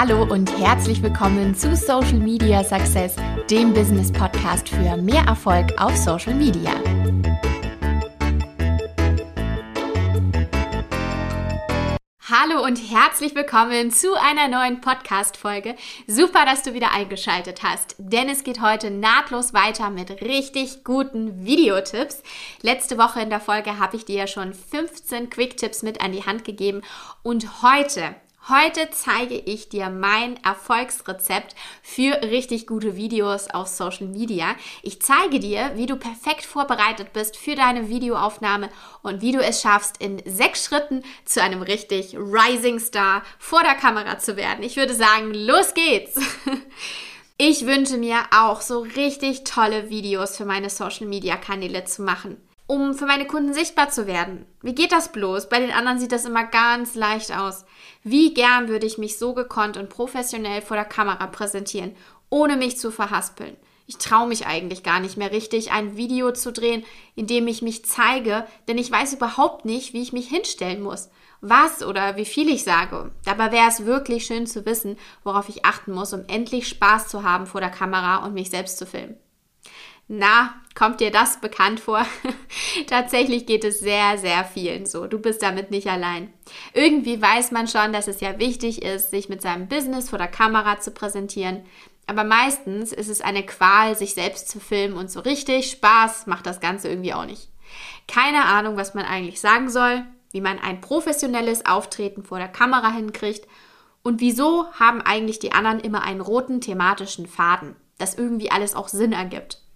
Hallo und herzlich willkommen zu Social Media Success, dem Business Podcast für mehr Erfolg auf Social Media. Hallo und herzlich willkommen zu einer neuen Podcast-Folge. Super, dass du wieder eingeschaltet hast, denn es geht heute nahtlos weiter mit richtig guten Videotipps. Letzte Woche in der Folge habe ich dir ja schon 15 Quick-Tipps mit an die Hand gegeben und heute Heute zeige ich dir mein Erfolgsrezept für richtig gute Videos auf Social Media. Ich zeige dir, wie du perfekt vorbereitet bist für deine Videoaufnahme und wie du es schaffst, in sechs Schritten zu einem richtig Rising Star vor der Kamera zu werden. Ich würde sagen, los geht's! Ich wünsche mir auch so richtig tolle Videos für meine Social Media Kanäle zu machen um für meine Kunden sichtbar zu werden. Wie geht das bloß? Bei den anderen sieht das immer ganz leicht aus. Wie gern würde ich mich so gekonnt und professionell vor der Kamera präsentieren, ohne mich zu verhaspeln. Ich traue mich eigentlich gar nicht mehr richtig, ein Video zu drehen, in dem ich mich zeige, denn ich weiß überhaupt nicht, wie ich mich hinstellen muss, was oder wie viel ich sage. Dabei wäre es wirklich schön zu wissen, worauf ich achten muss, um endlich Spaß zu haben vor der Kamera und mich selbst zu filmen. Na, kommt dir das bekannt vor? Tatsächlich geht es sehr, sehr vielen so. Du bist damit nicht allein. Irgendwie weiß man schon, dass es ja wichtig ist, sich mit seinem Business vor der Kamera zu präsentieren. Aber meistens ist es eine Qual, sich selbst zu filmen und so richtig Spaß macht das Ganze irgendwie auch nicht. Keine Ahnung, was man eigentlich sagen soll, wie man ein professionelles Auftreten vor der Kamera hinkriegt und wieso haben eigentlich die anderen immer einen roten thematischen Faden, das irgendwie alles auch Sinn ergibt.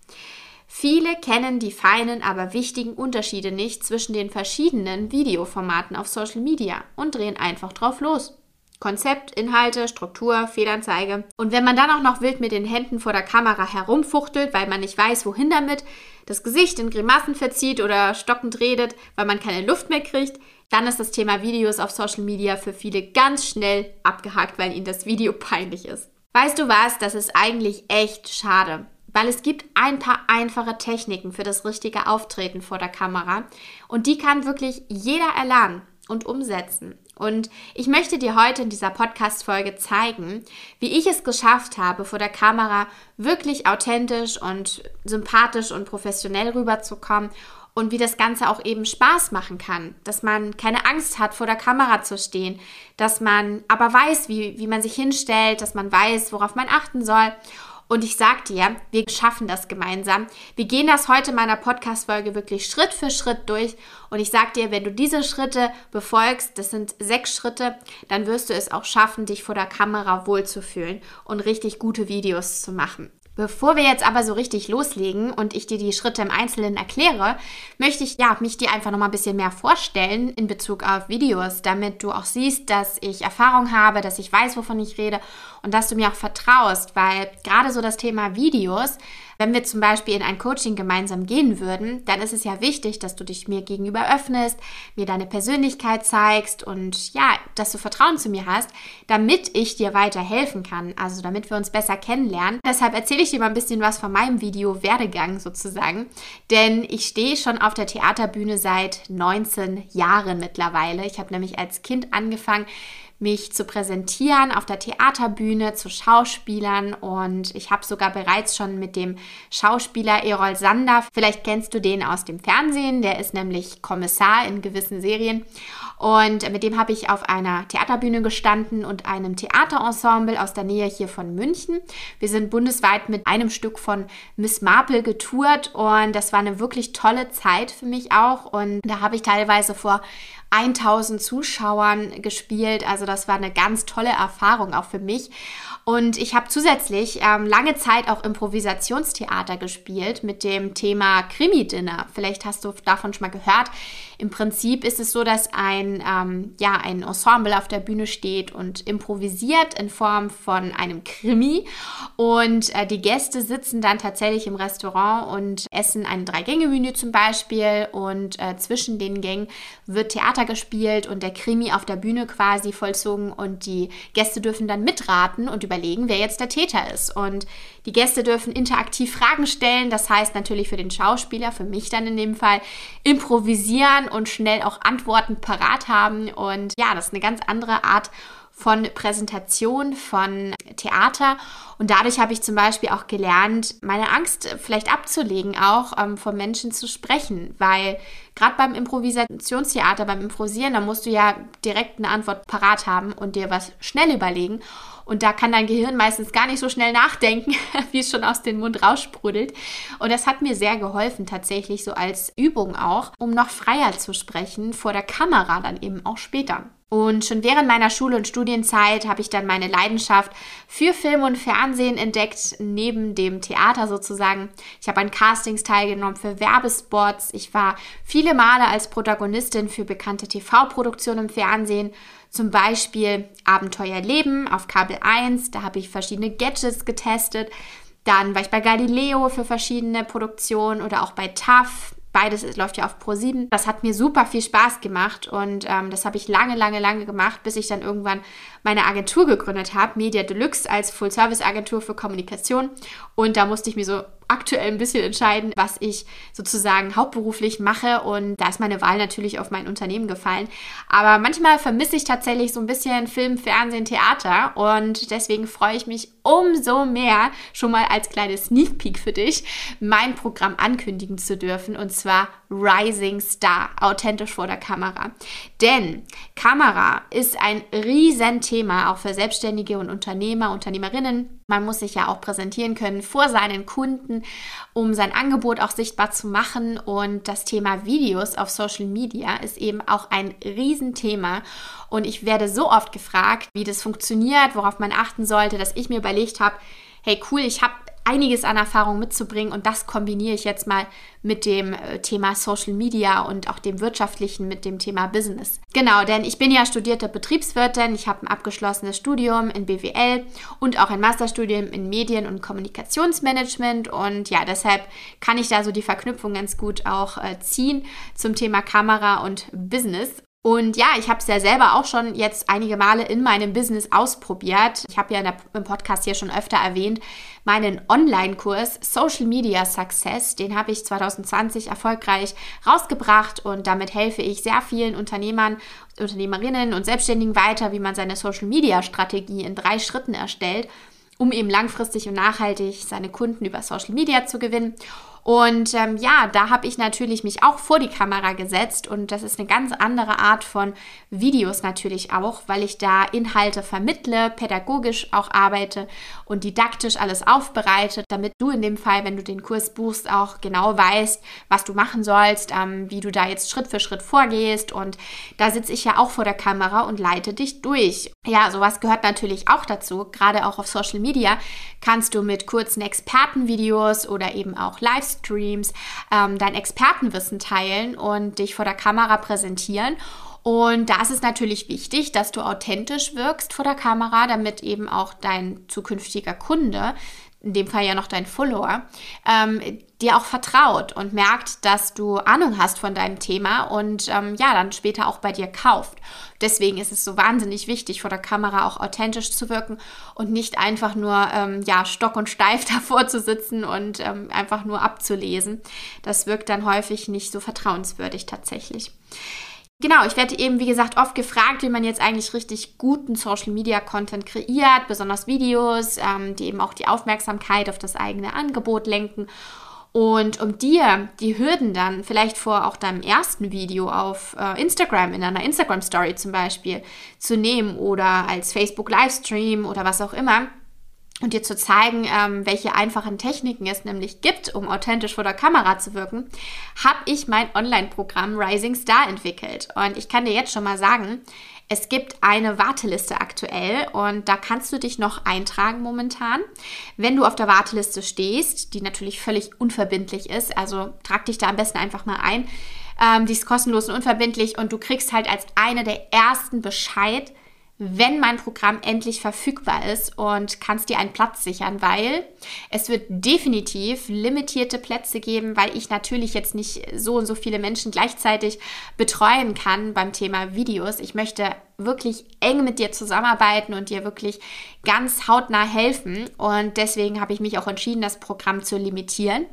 Viele kennen die feinen, aber wichtigen Unterschiede nicht zwischen den verschiedenen Videoformaten auf Social Media und drehen einfach drauf los. Konzept, Inhalte, Struktur, Fehlanzeige. Und wenn man dann auch noch wild mit den Händen vor der Kamera herumfuchtelt, weil man nicht weiß, wohin damit, das Gesicht in Grimassen verzieht oder stockend redet, weil man keine Luft mehr kriegt, dann ist das Thema Videos auf Social Media für viele ganz schnell abgehakt, weil ihnen das Video peinlich ist. Weißt du was, das ist eigentlich echt schade weil es gibt ein paar einfache Techniken für das richtige Auftreten vor der Kamera. Und die kann wirklich jeder erlernen und umsetzen. Und ich möchte dir heute in dieser Podcast-Folge zeigen, wie ich es geschafft habe, vor der Kamera wirklich authentisch und sympathisch und professionell rüberzukommen und wie das Ganze auch eben Spaß machen kann, dass man keine Angst hat, vor der Kamera zu stehen, dass man aber weiß, wie, wie man sich hinstellt, dass man weiß, worauf man achten soll und ich sag dir, wir schaffen das gemeinsam. Wir gehen das heute in meiner Podcast-Folge wirklich Schritt für Schritt durch. Und ich sag dir, wenn du diese Schritte befolgst, das sind sechs Schritte, dann wirst du es auch schaffen, dich vor der Kamera wohlzufühlen und richtig gute Videos zu machen. Bevor wir jetzt aber so richtig loslegen und ich dir die Schritte im Einzelnen erkläre, möchte ich ja, mich dir einfach noch mal ein bisschen mehr vorstellen in Bezug auf Videos, damit du auch siehst, dass ich Erfahrung habe, dass ich weiß, wovon ich rede und dass du mir auch vertraust, weil gerade so das Thema Videos wenn wir zum Beispiel in ein Coaching gemeinsam gehen würden, dann ist es ja wichtig, dass du dich mir gegenüber öffnest, mir deine Persönlichkeit zeigst und ja, dass du Vertrauen zu mir hast, damit ich dir weiterhelfen kann, also damit wir uns besser kennenlernen. Deshalb erzähle ich dir mal ein bisschen was von meinem Video Werdegang sozusagen, denn ich stehe schon auf der Theaterbühne seit 19 Jahren mittlerweile. Ich habe nämlich als Kind angefangen, mich zu präsentieren auf der Theaterbühne zu Schauspielern. Und ich habe sogar bereits schon mit dem Schauspieler Erol Sander, vielleicht kennst du den aus dem Fernsehen, der ist nämlich Kommissar in gewissen Serien und mit dem habe ich auf einer Theaterbühne gestanden und einem Theaterensemble aus der Nähe hier von München. Wir sind bundesweit mit einem Stück von Miss Marple getourt und das war eine wirklich tolle Zeit für mich auch und da habe ich teilweise vor 1000 Zuschauern gespielt. Also das war eine ganz tolle Erfahrung auch für mich. Und ich habe zusätzlich ähm, lange Zeit auch Improvisationstheater gespielt mit dem Thema Krimi-Dinner. Vielleicht hast du davon schon mal gehört. Im Prinzip ist es so, dass ein, ähm, ja, ein Ensemble auf der Bühne steht und improvisiert in Form von einem Krimi. Und äh, die Gäste sitzen dann tatsächlich im Restaurant und essen ein Drei-Gänge-Menü zum Beispiel. Und äh, zwischen den Gängen wird Theater gespielt und der Krimi auf der Bühne quasi vollzogen. Und die Gäste dürfen dann mitraten und überlegen, wer jetzt der Täter ist. Und die Gäste dürfen interaktiv Fragen stellen. Das heißt natürlich für den Schauspieler, für mich dann in dem Fall, improvisieren und schnell auch Antworten parat haben. Und ja, das ist eine ganz andere Art von Präsentation, von Theater. Und dadurch habe ich zum Beispiel auch gelernt, meine Angst vielleicht abzulegen, auch ähm, von Menschen zu sprechen. Weil gerade beim Improvisationstheater, beim Improvisieren, da musst du ja direkt eine Antwort parat haben und dir was schnell überlegen. Und da kann dein Gehirn meistens gar nicht so schnell nachdenken, wie es schon aus dem Mund raussprudelt. Und das hat mir sehr geholfen, tatsächlich so als Übung auch, um noch freier zu sprechen, vor der Kamera dann eben auch später. Und schon während meiner Schule- und Studienzeit habe ich dann meine Leidenschaft für Film und Fernsehen entdeckt, neben dem Theater sozusagen. Ich habe an Castings teilgenommen für Werbespots. Ich war viele Male als Protagonistin für bekannte TV-Produktionen im Fernsehen. Zum Beispiel Abenteuer Leben auf Kabel 1. Da habe ich verschiedene Gadgets getestet. Dann war ich bei Galileo für verschiedene Produktionen oder auch bei TAF Beides läuft ja auf Pro7. Das hat mir super viel Spaß gemacht und ähm, das habe ich lange, lange, lange gemacht, bis ich dann irgendwann meine Agentur gegründet habe, Media Deluxe als Full-Service-Agentur für Kommunikation. Und da musste ich mir so aktuell ein bisschen entscheiden, was ich sozusagen hauptberuflich mache. Und da ist meine Wahl natürlich auf mein Unternehmen gefallen. Aber manchmal vermisse ich tatsächlich so ein bisschen Film, Fernsehen, Theater. Und deswegen freue ich mich umso mehr, schon mal als kleines Sneak Peek für dich, mein Programm ankündigen zu dürfen. Und zwar Rising Star, authentisch vor der Kamera. Denn Kamera ist ein Riesenthema, auch für Selbstständige und Unternehmer, Unternehmerinnen. Man muss sich ja auch präsentieren können vor seinen Kunden, um sein Angebot auch sichtbar zu machen. Und das Thema Videos auf Social Media ist eben auch ein Riesenthema. Und ich werde so oft gefragt, wie das funktioniert, worauf man achten sollte, dass ich mir überlegt habe, hey cool, ich habe einiges an Erfahrung mitzubringen und das kombiniere ich jetzt mal mit dem äh, Thema Social Media und auch dem wirtschaftlichen mit dem Thema Business. Genau, denn ich bin ja studierte Betriebswirtin, ich habe ein abgeschlossenes Studium in BWL und auch ein Masterstudium in Medien- und Kommunikationsmanagement und ja, deshalb kann ich da so die Verknüpfung ganz gut auch äh, ziehen zum Thema Kamera und Business. Und ja, ich habe es ja selber auch schon jetzt einige Male in meinem Business ausprobiert. Ich habe ja der, im Podcast hier schon öfter erwähnt, meinen Online-Kurs Social Media Success, den habe ich 2020 erfolgreich rausgebracht und damit helfe ich sehr vielen Unternehmern, Unternehmerinnen und Selbstständigen weiter, wie man seine Social Media Strategie in drei Schritten erstellt, um eben langfristig und nachhaltig seine Kunden über Social Media zu gewinnen. Und ähm, ja, da habe ich natürlich mich auch vor die Kamera gesetzt und das ist eine ganz andere Art von Videos natürlich auch, weil ich da Inhalte vermittle, pädagogisch auch arbeite und didaktisch alles aufbereite, damit du in dem Fall, wenn du den Kurs buchst, auch genau weißt, was du machen sollst, ähm, wie du da jetzt Schritt für Schritt vorgehst und da sitze ich ja auch vor der Kamera und leite dich durch. Ja, sowas gehört natürlich auch dazu, gerade auch auf Social Media kannst du mit kurzen Expertenvideos oder eben auch Livestreams Livestreams ähm, dein Expertenwissen teilen und dich vor der Kamera präsentieren. Und da ist es natürlich wichtig, dass du authentisch wirkst vor der Kamera, damit eben auch dein zukünftiger Kunde in dem Fall ja noch dein Follower, ähm, dir auch vertraut und merkt, dass du Ahnung hast von deinem Thema und ähm, ja, dann später auch bei dir kauft. Deswegen ist es so wahnsinnig wichtig, vor der Kamera auch authentisch zu wirken und nicht einfach nur ähm, ja, stock und steif davor zu sitzen und ähm, einfach nur abzulesen. Das wirkt dann häufig nicht so vertrauenswürdig tatsächlich. Genau, ich werde eben, wie gesagt, oft gefragt, wie man jetzt eigentlich richtig guten Social Media Content kreiert, besonders Videos, ähm, die eben auch die Aufmerksamkeit auf das eigene Angebot lenken. Und um dir die Hürden dann vielleicht vor auch deinem ersten Video auf äh, Instagram, in einer Instagram Story zum Beispiel, zu nehmen oder als Facebook Livestream oder was auch immer, und dir zu zeigen, ähm, welche einfachen Techniken es nämlich gibt, um authentisch vor der Kamera zu wirken, habe ich mein Online-Programm Rising Star entwickelt. Und ich kann dir jetzt schon mal sagen, es gibt eine Warteliste aktuell und da kannst du dich noch eintragen momentan. Wenn du auf der Warteliste stehst, die natürlich völlig unverbindlich ist, also trag dich da am besten einfach mal ein. Ähm, die ist kostenlos und unverbindlich und du kriegst halt als eine der ersten Bescheid, wenn mein Programm endlich verfügbar ist und kannst dir einen Platz sichern, weil es wird definitiv limitierte Plätze geben, weil ich natürlich jetzt nicht so und so viele Menschen gleichzeitig betreuen kann beim Thema Videos. Ich möchte wirklich eng mit dir zusammenarbeiten und dir wirklich ganz hautnah helfen und deswegen habe ich mich auch entschieden, das Programm zu limitieren.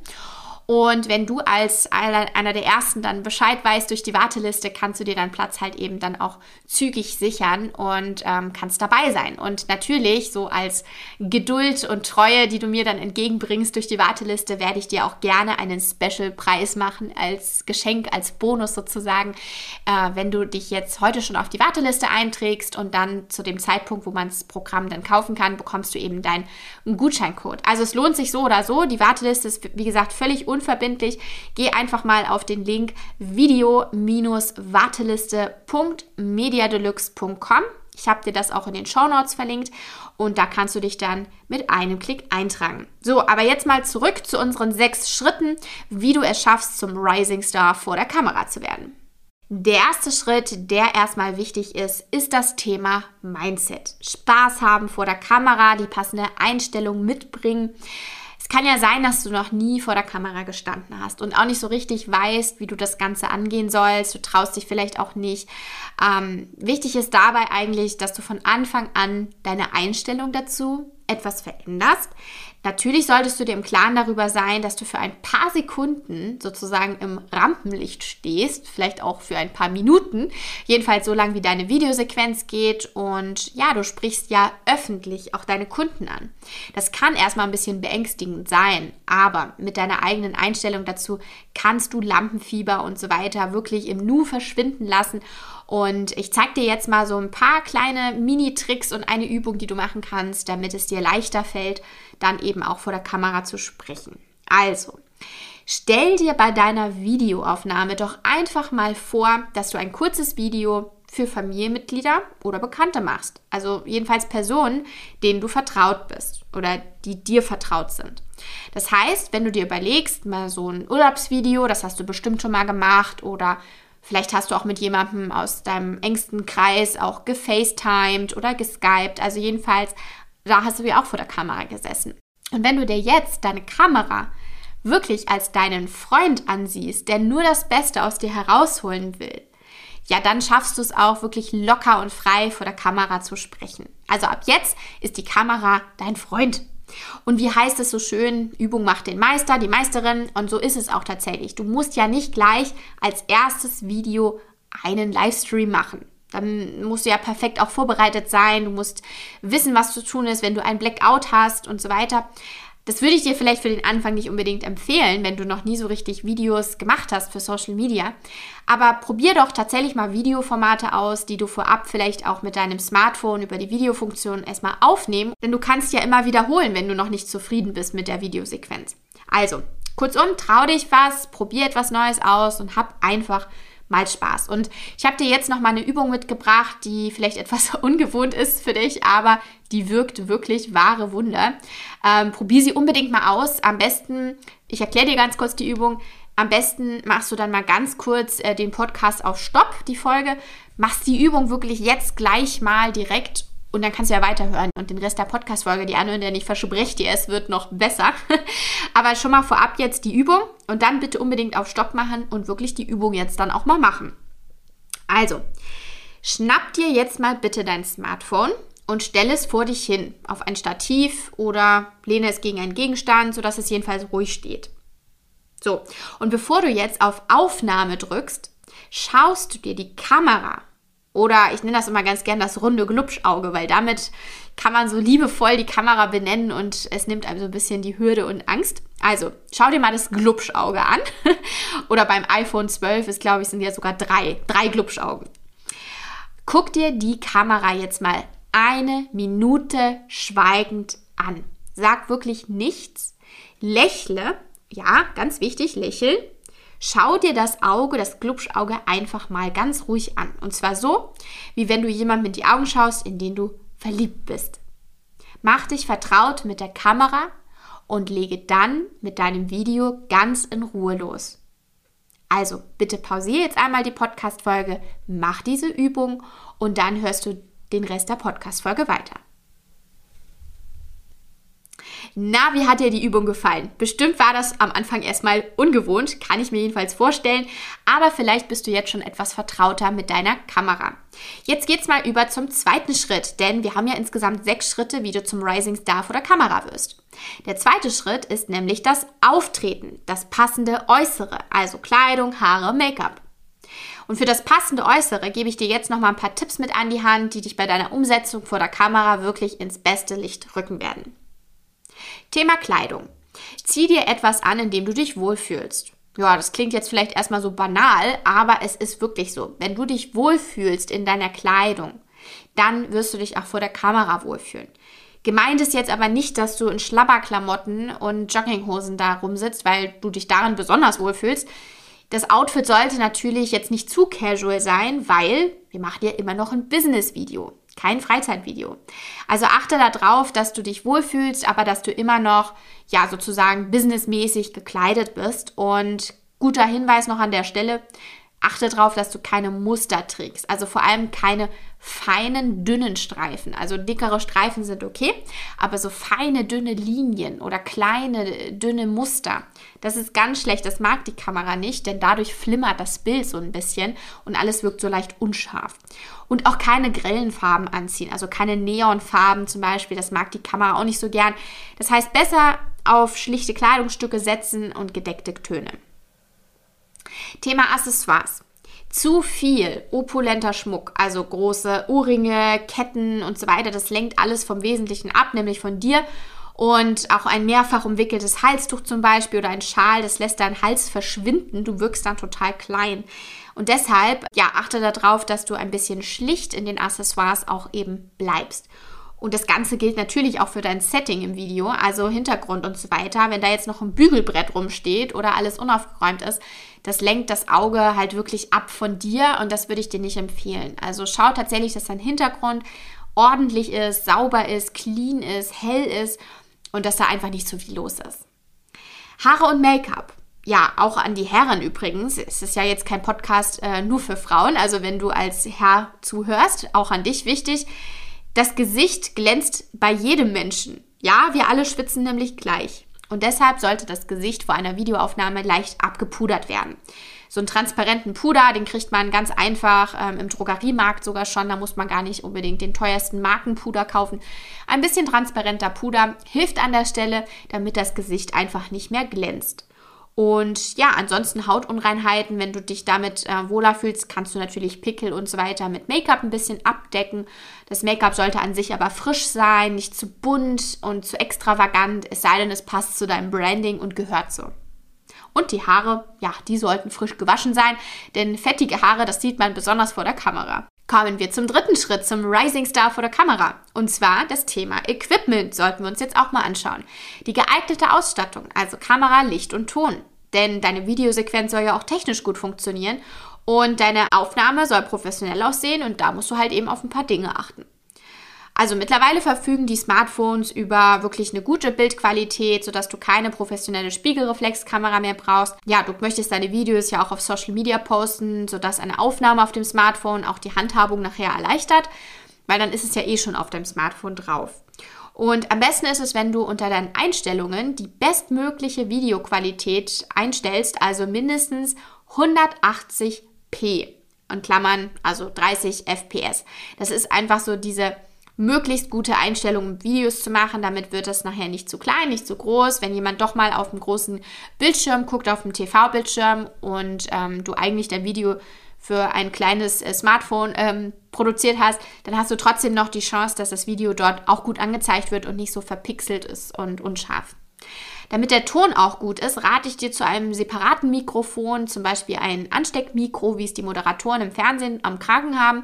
Und wenn du als einer der ersten dann Bescheid weißt durch die Warteliste, kannst du dir deinen Platz halt eben dann auch zügig sichern und ähm, kannst dabei sein. Und natürlich, so als Geduld und Treue, die du mir dann entgegenbringst durch die Warteliste, werde ich dir auch gerne einen Special-Preis machen als Geschenk, als Bonus sozusagen, äh, wenn du dich jetzt heute schon auf die Warteliste einträgst und dann zu dem Zeitpunkt, wo man das Programm dann kaufen kann, bekommst du eben deinen Gutscheincode. Also es lohnt sich so oder so. Die Warteliste ist, wie gesagt, völlig unverbindlich. Geh einfach mal auf den Link video-warteliste.mediadeluxe.com. Ich habe dir das auch in den Show Notes verlinkt und da kannst du dich dann mit einem Klick eintragen. So, aber jetzt mal zurück zu unseren sechs Schritten, wie du es schaffst, zum Rising Star vor der Kamera zu werden. Der erste Schritt, der erstmal wichtig ist, ist das Thema Mindset. Spaß haben vor der Kamera, die passende Einstellung mitbringen kann ja sein, dass du noch nie vor der Kamera gestanden hast und auch nicht so richtig weißt, wie du das Ganze angehen sollst. Du traust dich vielleicht auch nicht. Ähm, wichtig ist dabei eigentlich, dass du von Anfang an deine Einstellung dazu etwas veränderst. Natürlich solltest du dir im Klaren darüber sein, dass du für ein paar Sekunden sozusagen im Rampenlicht stehst, vielleicht auch für ein paar Minuten, jedenfalls so lange wie deine Videosequenz geht und ja, du sprichst ja öffentlich auch deine Kunden an. Das kann erstmal ein bisschen beängstigend sein, aber mit deiner eigenen Einstellung dazu kannst du Lampenfieber und so weiter wirklich im Nu verschwinden lassen und ich zeige dir jetzt mal so ein paar kleine Mini-Tricks und eine Übung, die du machen kannst, damit es dir leichter fällt, dann eben auch vor der Kamera zu sprechen. Also, stell dir bei deiner Videoaufnahme doch einfach mal vor, dass du ein kurzes Video für Familienmitglieder oder Bekannte machst. Also jedenfalls Personen, denen du vertraut bist oder die dir vertraut sind. Das heißt, wenn du dir überlegst, mal so ein Urlaubsvideo, das hast du bestimmt schon mal gemacht oder Vielleicht hast du auch mit jemandem aus deinem engsten Kreis auch gefacetimed oder geskypt. Also jedenfalls, da hast du ja auch vor der Kamera gesessen. Und wenn du dir jetzt deine Kamera wirklich als deinen Freund ansiehst, der nur das Beste aus dir herausholen will, ja, dann schaffst du es auch wirklich locker und frei vor der Kamera zu sprechen. Also ab jetzt ist die Kamera dein Freund. Und wie heißt es so schön, Übung macht den Meister, die Meisterin. Und so ist es auch tatsächlich. Du musst ja nicht gleich als erstes Video einen Livestream machen. Dann musst du ja perfekt auch vorbereitet sein. Du musst wissen, was zu tun ist, wenn du ein Blackout hast und so weiter. Das würde ich dir vielleicht für den Anfang nicht unbedingt empfehlen, wenn du noch nie so richtig Videos gemacht hast für Social Media. Aber probier doch tatsächlich mal Videoformate aus, die du vorab vielleicht auch mit deinem Smartphone über die Videofunktion erstmal aufnehmen. Denn du kannst ja immer wiederholen, wenn du noch nicht zufrieden bist mit der Videosequenz. Also, kurzum, trau dich was, probier etwas Neues aus und hab einfach mal Spaß. Und ich habe dir jetzt noch mal eine Übung mitgebracht, die vielleicht etwas ungewohnt ist für dich, aber die wirkt wirklich wahre Wunder. Ähm, probier sie unbedingt mal aus. Am besten, ich erkläre dir ganz kurz die Übung. Am besten machst du dann mal ganz kurz äh, den Podcast auf Stopp, die Folge, machst die Übung wirklich jetzt gleich mal direkt und dann kannst du ja weiterhören und den Rest der Podcast-Folge die anhören, denn ich verspreche dir, es wird noch besser. Aber schon mal vorab jetzt die Übung und dann bitte unbedingt auf Stopp machen und wirklich die Übung jetzt dann auch mal machen. Also, schnapp dir jetzt mal bitte dein Smartphone und stell es vor dich hin auf ein Stativ oder lehne es gegen einen Gegenstand, sodass es jedenfalls ruhig steht. So, und bevor du jetzt auf Aufnahme drückst, schaust du dir die Kamera oder ich nenne das immer ganz gern das runde Glubschauge, weil damit kann man so liebevoll die Kamera benennen und es nimmt einem so ein bisschen die Hürde und Angst. Also, schau dir mal das Glubschauge an. Oder beim iPhone 12 ist, glaube ich, sind ja sogar drei, drei Glubschaugen. Guck dir die Kamera jetzt mal eine Minute schweigend an. Sag wirklich nichts. Lächle. Ja, ganz wichtig, lächeln. Schau dir das Auge, das Glubschauge einfach mal ganz ruhig an. Und zwar so, wie wenn du jemandem in die Augen schaust, in den du verliebt bist. Mach dich vertraut mit der Kamera und lege dann mit deinem Video ganz in Ruhe los. Also bitte pausiere jetzt einmal die Podcast-Folge, mach diese Übung und dann hörst du den Rest der Podcast-Folge weiter. Na, wie hat dir die Übung gefallen? Bestimmt war das am Anfang erstmal ungewohnt, kann ich mir jedenfalls vorstellen, aber vielleicht bist du jetzt schon etwas vertrauter mit deiner Kamera. Jetzt geht's mal über zum zweiten Schritt, denn wir haben ja insgesamt sechs Schritte, wie du zum Rising Star vor der Kamera wirst. Der zweite Schritt ist nämlich das Auftreten, das passende Äußere, also Kleidung, Haare, Make-up. Und für das passende Äußere gebe ich dir jetzt noch mal ein paar Tipps mit an die Hand, die dich bei deiner Umsetzung vor der Kamera wirklich ins beste Licht rücken werden. Thema Kleidung. Zieh dir etwas an, in dem du dich wohlfühlst. Ja, das klingt jetzt vielleicht erstmal so banal, aber es ist wirklich so. Wenn du dich wohlfühlst in deiner Kleidung, dann wirst du dich auch vor der Kamera wohlfühlen. Gemeint ist jetzt aber nicht, dass du in Schlabberklamotten und Jogginghosen da rumsitzt, weil du dich darin besonders wohlfühlst. Das Outfit sollte natürlich jetzt nicht zu casual sein, weil wir machen ja immer noch ein Business-Video, kein Freizeitvideo. Also achte darauf, dass du dich wohlfühlst, aber dass du immer noch, ja, sozusagen businessmäßig gekleidet bist. Und guter Hinweis noch an der Stelle, achte darauf, dass du keine Muster trägst. Also vor allem keine feinen, dünnen Streifen. Also dickere Streifen sind okay, aber so feine, dünne Linien oder kleine, dünne Muster, das ist ganz schlecht. Das mag die Kamera nicht, denn dadurch flimmert das Bild so ein bisschen und alles wirkt so leicht unscharf. Und auch keine grellen Farben anziehen, also keine Neonfarben zum Beispiel, das mag die Kamera auch nicht so gern. Das heißt, besser auf schlichte Kleidungsstücke setzen und gedeckte Töne. Thema Accessoires. Zu viel opulenter Schmuck, also große Ohrringe, Ketten und so weiter, das lenkt alles vom Wesentlichen ab, nämlich von dir. Und auch ein mehrfach umwickeltes Halstuch zum Beispiel oder ein Schal, das lässt deinen Hals verschwinden. Du wirkst dann total klein. Und deshalb, ja, achte darauf, dass du ein bisschen schlicht in den Accessoires auch eben bleibst. Und das Ganze gilt natürlich auch für dein Setting im Video, also Hintergrund und so weiter. Wenn da jetzt noch ein Bügelbrett rumsteht oder alles unaufgeräumt ist, das lenkt das Auge halt wirklich ab von dir und das würde ich dir nicht empfehlen. Also schau tatsächlich, dass dein Hintergrund ordentlich ist, sauber ist, clean ist, hell ist und dass da einfach nicht so viel los ist. Haare und Make-up. Ja, auch an die Herren übrigens. Es ist ja jetzt kein Podcast äh, nur für Frauen. Also wenn du als Herr zuhörst, auch an dich wichtig das Gesicht glänzt bei jedem Menschen. Ja, wir alle schwitzen nämlich gleich. Und deshalb sollte das Gesicht vor einer Videoaufnahme leicht abgepudert werden. So einen transparenten Puder, den kriegt man ganz einfach ähm, im Drogeriemarkt sogar schon. Da muss man gar nicht unbedingt den teuersten Markenpuder kaufen. Ein bisschen transparenter Puder hilft an der Stelle, damit das Gesicht einfach nicht mehr glänzt. Und ja, ansonsten Hautunreinheiten, wenn du dich damit äh, wohler fühlst, kannst du natürlich Pickel und so weiter mit Make-up ein bisschen abdecken. Das Make-up sollte an sich aber frisch sein, nicht zu bunt und zu extravagant, es sei denn, es passt zu deinem Branding und gehört so. Und die Haare, ja, die sollten frisch gewaschen sein, denn fettige Haare, das sieht man besonders vor der Kamera. Kommen wir zum dritten Schritt, zum Rising Star vor der Kamera. Und zwar das Thema Equipment sollten wir uns jetzt auch mal anschauen. Die geeignete Ausstattung, also Kamera, Licht und Ton. Denn deine Videosequenz soll ja auch technisch gut funktionieren und deine Aufnahme soll professionell aussehen und da musst du halt eben auf ein paar Dinge achten. Also mittlerweile verfügen die Smartphones über wirklich eine gute Bildqualität, sodass du keine professionelle Spiegelreflexkamera mehr brauchst. Ja, du möchtest deine Videos ja auch auf Social Media posten, sodass eine Aufnahme auf dem Smartphone auch die Handhabung nachher erleichtert, weil dann ist es ja eh schon auf deinem Smartphone drauf. Und am besten ist es, wenn du unter deinen Einstellungen die bestmögliche Videoqualität einstellst, also mindestens 180p. Und Klammern, also 30 FPS. Das ist einfach so diese möglichst gute Einstellung, um Videos zu machen. Damit wird es nachher nicht zu klein, nicht zu groß. Wenn jemand doch mal auf dem großen Bildschirm guckt, auf dem TV-Bildschirm und ähm, du eigentlich dein Video für ein kleines äh, Smartphone ähm, produziert hast, dann hast du trotzdem noch die Chance, dass das Video dort auch gut angezeigt wird und nicht so verpixelt ist und unscharf. Damit der Ton auch gut ist, rate ich dir zu einem separaten Mikrofon, zum Beispiel ein Ansteckmikro, wie es die Moderatoren im Fernsehen am Kragen haben.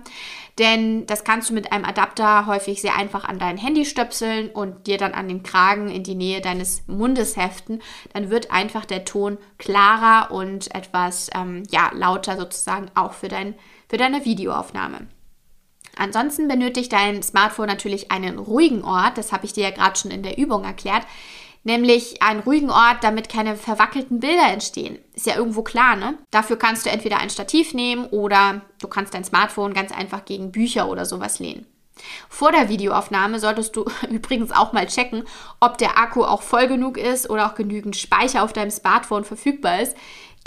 Denn das kannst du mit einem Adapter häufig sehr einfach an dein Handy stöpseln und dir dann an den Kragen in die Nähe deines Mundes heften. Dann wird einfach der Ton klarer und etwas ähm, ja, lauter sozusagen auch für, dein, für deine Videoaufnahme. Ansonsten benötigt dein Smartphone natürlich einen ruhigen Ort. Das habe ich dir ja gerade schon in der Übung erklärt nämlich einen ruhigen Ort, damit keine verwackelten Bilder entstehen. Ist ja irgendwo klar, ne? Dafür kannst du entweder ein Stativ nehmen oder du kannst dein Smartphone ganz einfach gegen Bücher oder sowas lehnen. Vor der Videoaufnahme solltest du übrigens auch mal checken, ob der Akku auch voll genug ist oder auch genügend Speicher auf deinem Smartphone verfügbar ist.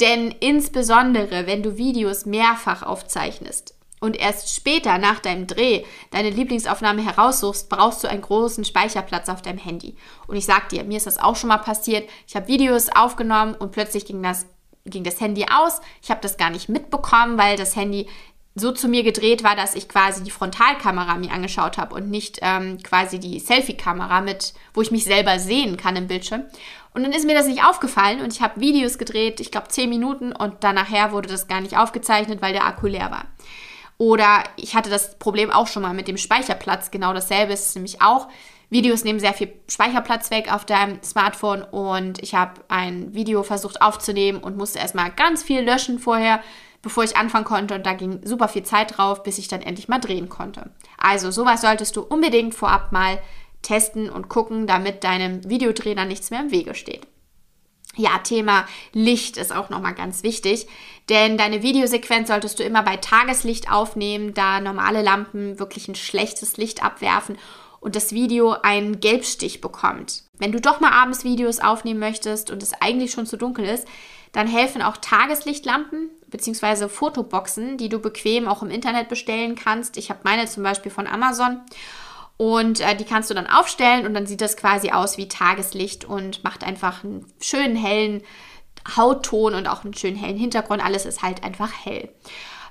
Denn insbesondere, wenn du Videos mehrfach aufzeichnest und erst später nach deinem Dreh deine Lieblingsaufnahme heraussuchst, brauchst du einen großen Speicherplatz auf deinem Handy. Und ich sag dir, mir ist das auch schon mal passiert. Ich habe Videos aufgenommen und plötzlich ging das ging das Handy aus. Ich habe das gar nicht mitbekommen, weil das Handy so zu mir gedreht war, dass ich quasi die Frontalkamera mir angeschaut habe und nicht ähm, quasi die Selfie-Kamera mit, wo ich mich selber sehen kann im Bildschirm. Und dann ist mir das nicht aufgefallen und ich habe Videos gedreht, ich glaube 10 Minuten und dann nachher wurde das gar nicht aufgezeichnet, weil der Akku leer war. Oder ich hatte das Problem auch schon mal mit dem Speicherplatz, genau dasselbe ist es nämlich auch. Videos nehmen sehr viel Speicherplatz weg auf deinem Smartphone und ich habe ein Video versucht aufzunehmen und musste erstmal ganz viel löschen vorher, bevor ich anfangen konnte und da ging super viel Zeit drauf, bis ich dann endlich mal drehen konnte. Also sowas solltest du unbedingt vorab mal testen und gucken, damit deinem Videodreh nichts mehr im Wege steht. Ja, Thema Licht ist auch nochmal ganz wichtig, denn deine Videosequenz solltest du immer bei Tageslicht aufnehmen, da normale Lampen wirklich ein schlechtes Licht abwerfen und das Video einen Gelbstich bekommt. Wenn du doch mal abends Videos aufnehmen möchtest und es eigentlich schon zu dunkel ist, dann helfen auch Tageslichtlampen bzw. Fotoboxen, die du bequem auch im Internet bestellen kannst. Ich habe meine zum Beispiel von Amazon. Und äh, die kannst du dann aufstellen und dann sieht das quasi aus wie Tageslicht und macht einfach einen schönen hellen Hautton und auch einen schönen hellen Hintergrund. Alles ist halt einfach hell.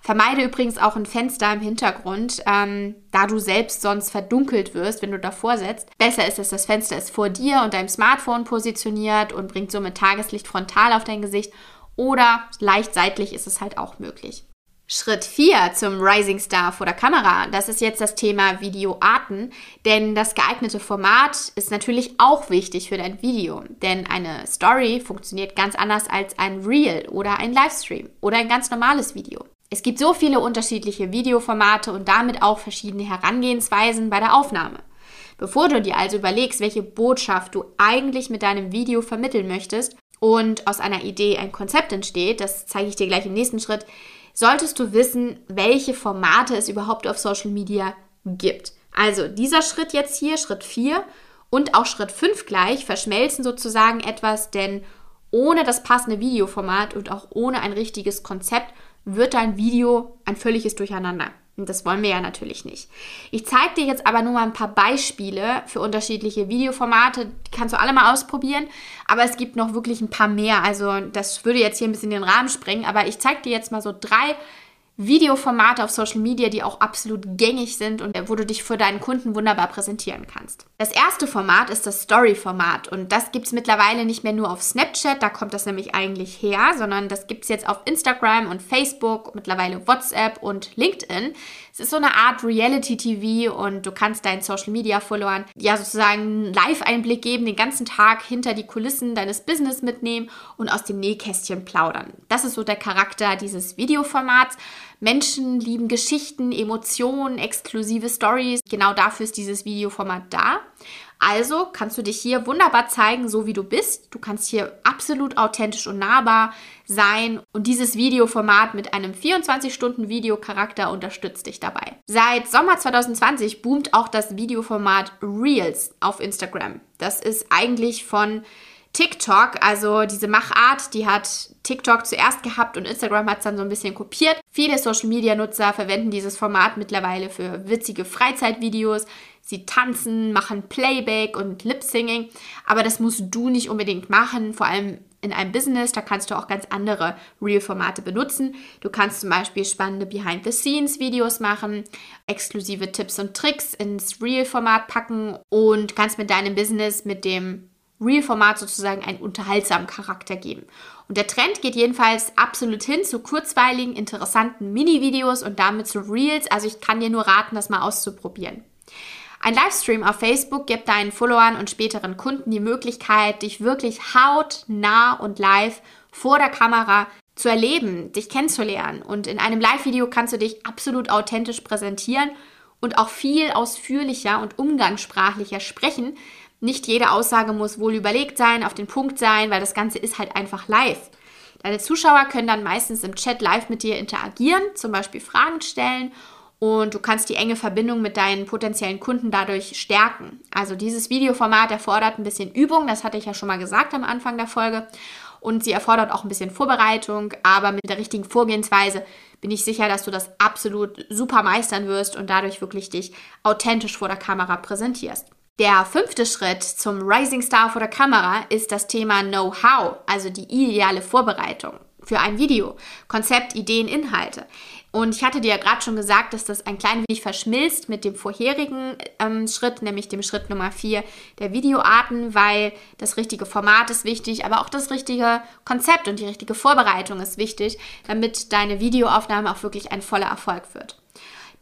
Vermeide übrigens auch ein Fenster im Hintergrund, ähm, da du selbst sonst verdunkelt wirst, wenn du davor setzt. Besser ist es, das Fenster ist vor dir und deinem Smartphone positioniert und bringt somit Tageslicht frontal auf dein Gesicht oder leicht seitlich ist es halt auch möglich. Schritt 4 zum Rising Star vor der Kamera, das ist jetzt das Thema Videoarten, denn das geeignete Format ist natürlich auch wichtig für dein Video, denn eine Story funktioniert ganz anders als ein Reel oder ein Livestream oder ein ganz normales Video. Es gibt so viele unterschiedliche Videoformate und damit auch verschiedene Herangehensweisen bei der Aufnahme. Bevor du dir also überlegst, welche Botschaft du eigentlich mit deinem Video vermitteln möchtest und aus einer Idee ein Konzept entsteht, das zeige ich dir gleich im nächsten Schritt, solltest du wissen, welche Formate es überhaupt auf Social Media gibt. Also dieser Schritt jetzt hier, Schritt 4 und auch Schritt 5 gleich, verschmelzen sozusagen etwas, denn ohne das passende Videoformat und auch ohne ein richtiges Konzept wird dein Video ein völliges Durcheinander. Und das wollen wir ja natürlich nicht. Ich zeige dir jetzt aber nur mal ein paar Beispiele für unterschiedliche Videoformate. Die kannst du alle mal ausprobieren. Aber es gibt noch wirklich ein paar mehr. Also das würde jetzt hier ein bisschen den Rahmen sprengen. Aber ich zeige dir jetzt mal so drei Videoformate auf Social Media, die auch absolut gängig sind und wo du dich für deinen Kunden wunderbar präsentieren kannst. Das erste Format ist das Story-Format und das gibt es mittlerweile nicht mehr nur auf Snapchat, da kommt das nämlich eigentlich her, sondern das gibt es jetzt auf Instagram und Facebook, mittlerweile WhatsApp und LinkedIn. Es ist so eine Art Reality-TV und du kannst deinen Social-Media-Followern ja sozusagen Live-Einblick geben, den ganzen Tag hinter die Kulissen deines Business mitnehmen und aus dem Nähkästchen plaudern. Das ist so der Charakter dieses Videoformats. Menschen lieben Geschichten, Emotionen, exklusive Stories. Genau dafür ist dieses Videoformat da. Also kannst du dich hier wunderbar zeigen, so wie du bist. Du kannst hier absolut authentisch und nahbar sein und dieses Videoformat mit einem 24-Stunden-Videocharakter unterstützt dich dabei. Seit Sommer 2020 boomt auch das Videoformat Reels auf Instagram. Das ist eigentlich von TikTok, also diese Machart, die hat TikTok zuerst gehabt und Instagram hat es dann so ein bisschen kopiert. Viele Social-Media-Nutzer verwenden dieses Format mittlerweile für witzige Freizeitvideos. Sie tanzen, machen Playback und Lip-Singing, aber das musst du nicht unbedingt machen, vor allem in einem Business, da kannst du auch ganz andere Reel-Formate benutzen. Du kannst zum Beispiel spannende Behind-the-Scenes-Videos machen, exklusive Tipps und Tricks ins Reel-Format packen und kannst mit deinem Business mit dem Real-Format sozusagen einen unterhaltsamen Charakter geben. Und der Trend geht jedenfalls absolut hin zu kurzweiligen, interessanten Mini-Videos und damit zu Reels. Also ich kann dir nur raten, das mal auszuprobieren. Ein Livestream auf Facebook gibt deinen Followern und späteren Kunden die Möglichkeit, dich wirklich hautnah und live vor der Kamera zu erleben, dich kennenzulernen. Und in einem Live-Video kannst du dich absolut authentisch präsentieren und auch viel ausführlicher und umgangssprachlicher sprechen, nicht jede Aussage muss wohl überlegt sein, auf den Punkt sein, weil das Ganze ist halt einfach live. Deine Zuschauer können dann meistens im Chat live mit dir interagieren, zum Beispiel Fragen stellen und du kannst die enge Verbindung mit deinen potenziellen Kunden dadurch stärken. Also dieses Videoformat erfordert ein bisschen Übung, das hatte ich ja schon mal gesagt am Anfang der Folge. Und sie erfordert auch ein bisschen Vorbereitung, aber mit der richtigen Vorgehensweise bin ich sicher, dass du das absolut super meistern wirst und dadurch wirklich dich authentisch vor der Kamera präsentierst. Der fünfte Schritt zum Rising Star vor der Kamera ist das Thema Know-how, also die ideale Vorbereitung für ein Video. Konzept, Ideen, Inhalte. Und ich hatte dir ja gerade schon gesagt, dass das ein klein wenig verschmilzt mit dem vorherigen ähm, Schritt, nämlich dem Schritt Nummer 4 der Videoarten, weil das richtige Format ist wichtig, aber auch das richtige Konzept und die richtige Vorbereitung ist wichtig, damit deine Videoaufnahme auch wirklich ein voller Erfolg wird.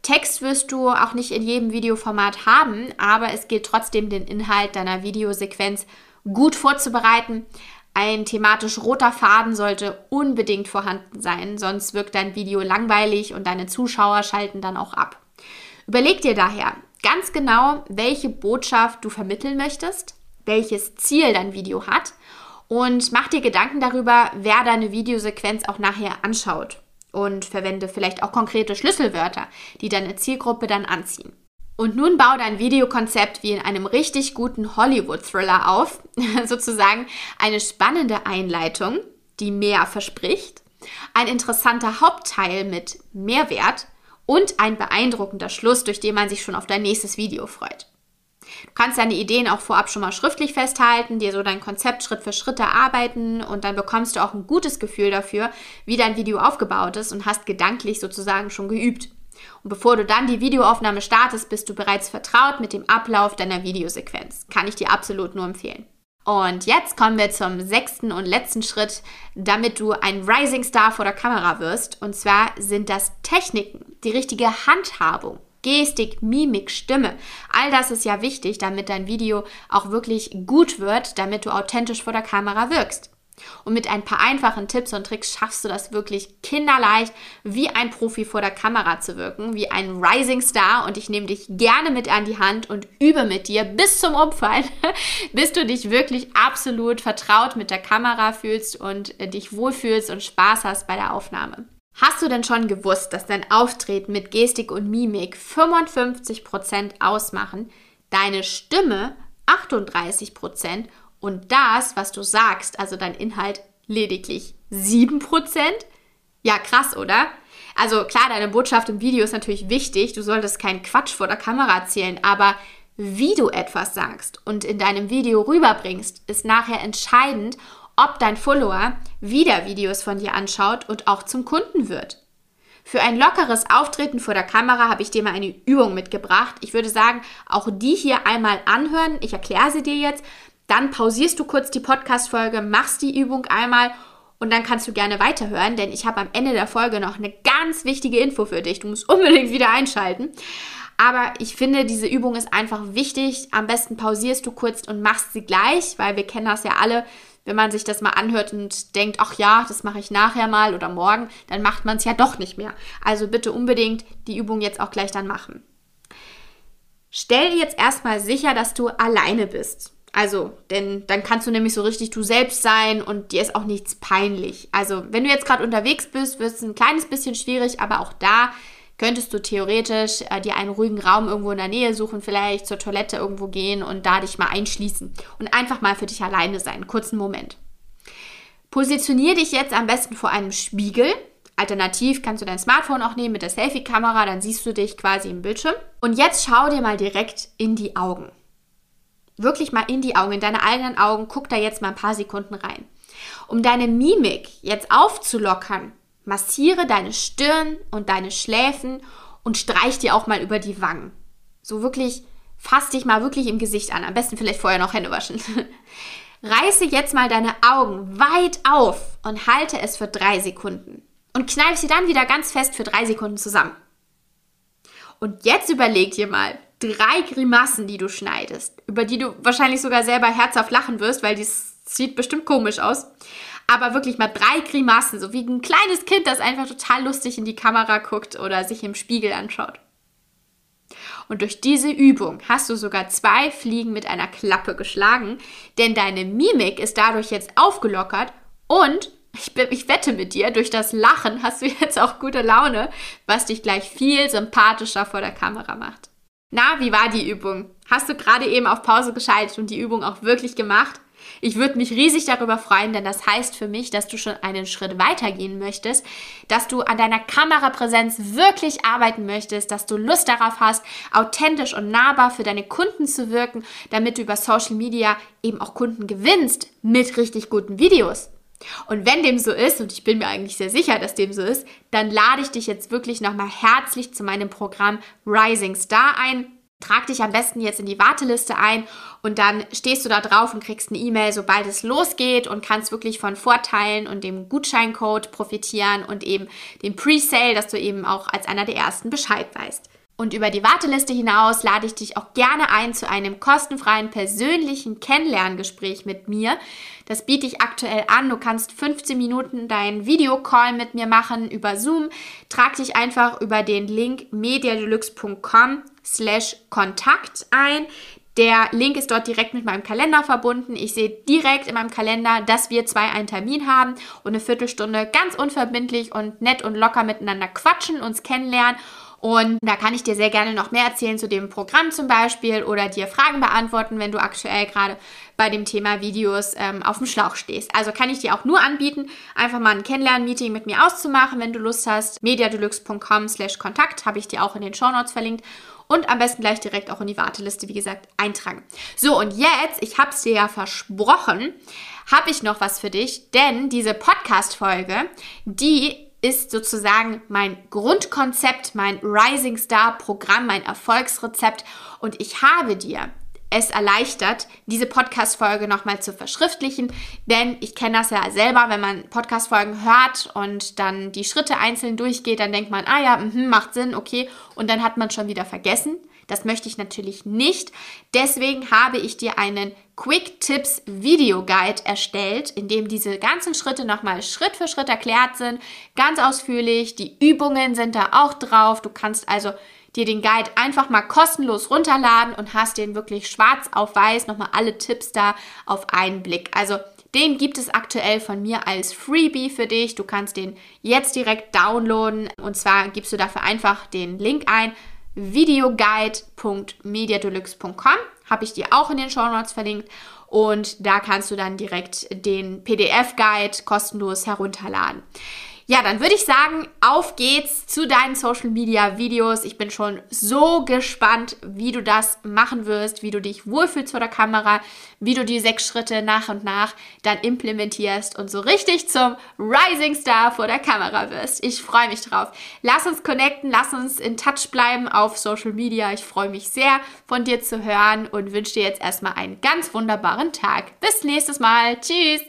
Text wirst du auch nicht in jedem Videoformat haben, aber es gilt trotzdem, den Inhalt deiner Videosequenz gut vorzubereiten. Ein thematisch roter Faden sollte unbedingt vorhanden sein, sonst wirkt dein Video langweilig und deine Zuschauer schalten dann auch ab. Überleg dir daher ganz genau, welche Botschaft du vermitteln möchtest, welches Ziel dein Video hat und mach dir Gedanken darüber, wer deine Videosequenz auch nachher anschaut und verwende vielleicht auch konkrete Schlüsselwörter, die deine Zielgruppe dann anziehen. Und nun bau dein Videokonzept wie in einem richtig guten Hollywood-Thriller auf, sozusagen eine spannende Einleitung, die mehr verspricht, ein interessanter Hauptteil mit Mehrwert und ein beeindruckender Schluss, durch den man sich schon auf dein nächstes Video freut. Du kannst deine Ideen auch vorab schon mal schriftlich festhalten, dir so dein Konzept Schritt für Schritt erarbeiten und dann bekommst du auch ein gutes Gefühl dafür, wie dein Video aufgebaut ist und hast gedanklich sozusagen schon geübt. Und bevor du dann die Videoaufnahme startest, bist du bereits vertraut mit dem Ablauf deiner Videosequenz. Kann ich dir absolut nur empfehlen. Und jetzt kommen wir zum sechsten und letzten Schritt, damit du ein Rising Star vor der Kamera wirst. Und zwar sind das Techniken, die richtige Handhabung, Gestik, Mimik, Stimme. All das ist ja wichtig, damit dein Video auch wirklich gut wird, damit du authentisch vor der Kamera wirkst. Und mit ein paar einfachen Tipps und Tricks schaffst du das wirklich kinderleicht, wie ein Profi vor der Kamera zu wirken, wie ein Rising Star. Und ich nehme dich gerne mit an die Hand und übe mit dir bis zum Umfallen, bis du dich wirklich absolut vertraut mit der Kamera fühlst und äh, dich wohlfühlst und Spaß hast bei der Aufnahme. Hast du denn schon gewusst, dass dein Auftreten mit Gestik und Mimik 55% ausmachen, deine Stimme 38% und das, was du sagst, also dein Inhalt, lediglich 7%? Ja, krass, oder? Also klar, deine Botschaft im Video ist natürlich wichtig, du solltest keinen Quatsch vor der Kamera erzählen, aber wie du etwas sagst und in deinem Video rüberbringst, ist nachher entscheidend, ob dein Follower wieder Videos von dir anschaut und auch zum Kunden wird. Für ein lockeres Auftreten vor der Kamera habe ich dir mal eine Übung mitgebracht. Ich würde sagen, auch die hier einmal anhören. Ich erkläre sie dir jetzt. Dann pausierst du kurz die Podcast-Folge, machst die Übung einmal und dann kannst du gerne weiterhören, denn ich habe am Ende der Folge noch eine ganz wichtige Info für dich. Du musst unbedingt wieder einschalten. Aber ich finde, diese Übung ist einfach wichtig. Am besten pausierst du kurz und machst sie gleich, weil wir kennen das ja alle. Wenn man sich das mal anhört und denkt, ach ja, das mache ich nachher mal oder morgen, dann macht man es ja doch nicht mehr. Also bitte unbedingt die Übung jetzt auch gleich dann machen. Stell dir jetzt erstmal sicher, dass du alleine bist. Also, denn dann kannst du nämlich so richtig du selbst sein und dir ist auch nichts peinlich. Also, wenn du jetzt gerade unterwegs bist, wird es ein kleines bisschen schwierig, aber auch da könntest du theoretisch äh, dir einen ruhigen Raum irgendwo in der Nähe suchen, vielleicht zur Toilette irgendwo gehen und da dich mal einschließen und einfach mal für dich alleine sein, kurzen Moment. Positionier dich jetzt am besten vor einem Spiegel. Alternativ kannst du dein Smartphone auch nehmen mit der Selfie-Kamera, dann siehst du dich quasi im Bildschirm. Und jetzt schau dir mal direkt in die Augen wirklich mal in die Augen, in deine eigenen Augen, guck da jetzt mal ein paar Sekunden rein. Um deine Mimik jetzt aufzulockern, massiere deine Stirn und deine Schläfen und streich dir auch mal über die Wangen. So wirklich, fass dich mal wirklich im Gesicht an. Am besten vielleicht vorher noch Hände waschen. Reiße jetzt mal deine Augen weit auf und halte es für drei Sekunden. Und kneif sie dann wieder ganz fest für drei Sekunden zusammen. Und jetzt überleg dir mal, drei Grimassen, die du schneidest, über die du wahrscheinlich sogar selber herzhaft lachen wirst, weil das sieht bestimmt komisch aus. Aber wirklich mal drei Grimassen, so wie ein kleines Kind, das einfach total lustig in die Kamera guckt oder sich im Spiegel anschaut. Und durch diese Übung hast du sogar zwei Fliegen mit einer Klappe geschlagen, denn deine Mimik ist dadurch jetzt aufgelockert und ich, ich wette mit dir, durch das Lachen hast du jetzt auch gute Laune, was dich gleich viel sympathischer vor der Kamera macht. Na, wie war die Übung? Hast du gerade eben auf Pause geschaltet und die Übung auch wirklich gemacht? Ich würde mich riesig darüber freuen, denn das heißt für mich, dass du schon einen Schritt weiter gehen möchtest, dass du an deiner Kamerapräsenz wirklich arbeiten möchtest, dass du Lust darauf hast, authentisch und nahbar für deine Kunden zu wirken, damit du über Social Media eben auch Kunden gewinnst mit richtig guten Videos. Und wenn dem so ist, und ich bin mir eigentlich sehr sicher, dass dem so ist, dann lade ich dich jetzt wirklich nochmal herzlich zu meinem Programm Rising Star ein. Trag dich am besten jetzt in die Warteliste ein und dann stehst du da drauf und kriegst eine E-Mail, sobald es losgeht und kannst wirklich von Vorteilen und dem Gutscheincode profitieren und eben dem Pre-Sale, dass du eben auch als einer der ersten Bescheid weißt. Und über die Warteliste hinaus lade ich dich auch gerne ein zu einem kostenfreien persönlichen Kennenlerngespräch mit mir. Das biete ich aktuell an. Du kannst 15 Minuten deinen Videocall mit mir machen über Zoom. Trag dich einfach über den Link mediadeluxe.com slash Kontakt ein. Der Link ist dort direkt mit meinem Kalender verbunden. Ich sehe direkt in meinem Kalender, dass wir zwei einen Termin haben und eine Viertelstunde ganz unverbindlich und nett und locker miteinander quatschen, uns kennenlernen und da kann ich dir sehr gerne noch mehr erzählen zu dem Programm zum Beispiel oder dir Fragen beantworten, wenn du aktuell gerade bei dem Thema Videos ähm, auf dem Schlauch stehst. Also kann ich dir auch nur anbieten, einfach mal ein Kennenlernen-Meeting mit mir auszumachen, wenn du Lust hast. mediadeluxe.com slash Kontakt habe ich dir auch in den Show Notes verlinkt und am besten gleich direkt auch in die Warteliste, wie gesagt, eintragen. So, und jetzt, ich habe es dir ja versprochen, habe ich noch was für dich, denn diese Podcast-Folge, die ist sozusagen mein Grundkonzept, mein Rising Star Programm, mein Erfolgsrezept und ich habe dir es erleichtert, diese Podcast-Folge nochmal zu verschriftlichen, denn ich kenne das ja selber, wenn man Podcast-Folgen hört und dann die Schritte einzeln durchgeht, dann denkt man, ah ja, mh, macht Sinn, okay, und dann hat man schon wieder vergessen. Das möchte ich natürlich nicht. Deswegen habe ich dir einen Quick Tips Video Guide erstellt, in dem diese ganzen Schritte nochmal Schritt für Schritt erklärt sind, ganz ausführlich. Die Übungen sind da auch drauf. Du kannst also dir den Guide einfach mal kostenlos runterladen und hast den wirklich schwarz auf weiß nochmal alle Tipps da auf einen Blick. Also den gibt es aktuell von mir als Freebie für dich. Du kannst den jetzt direkt downloaden und zwar gibst du dafür einfach den Link ein videoguide.mediadeluxe.com. Habe ich dir auch in den Show Notes verlinkt. Und da kannst du dann direkt den PDF-Guide kostenlos herunterladen. Ja, dann würde ich sagen, auf geht's zu deinen Social Media Videos. Ich bin schon so gespannt, wie du das machen wirst, wie du dich wohlfühlst vor der Kamera, wie du die sechs Schritte nach und nach dann implementierst und so richtig zum Rising Star vor der Kamera wirst. Ich freue mich drauf. Lass uns connecten, lass uns in Touch bleiben auf Social Media. Ich freue mich sehr, von dir zu hören und wünsche dir jetzt erstmal einen ganz wunderbaren Tag. Bis nächstes Mal. Tschüss.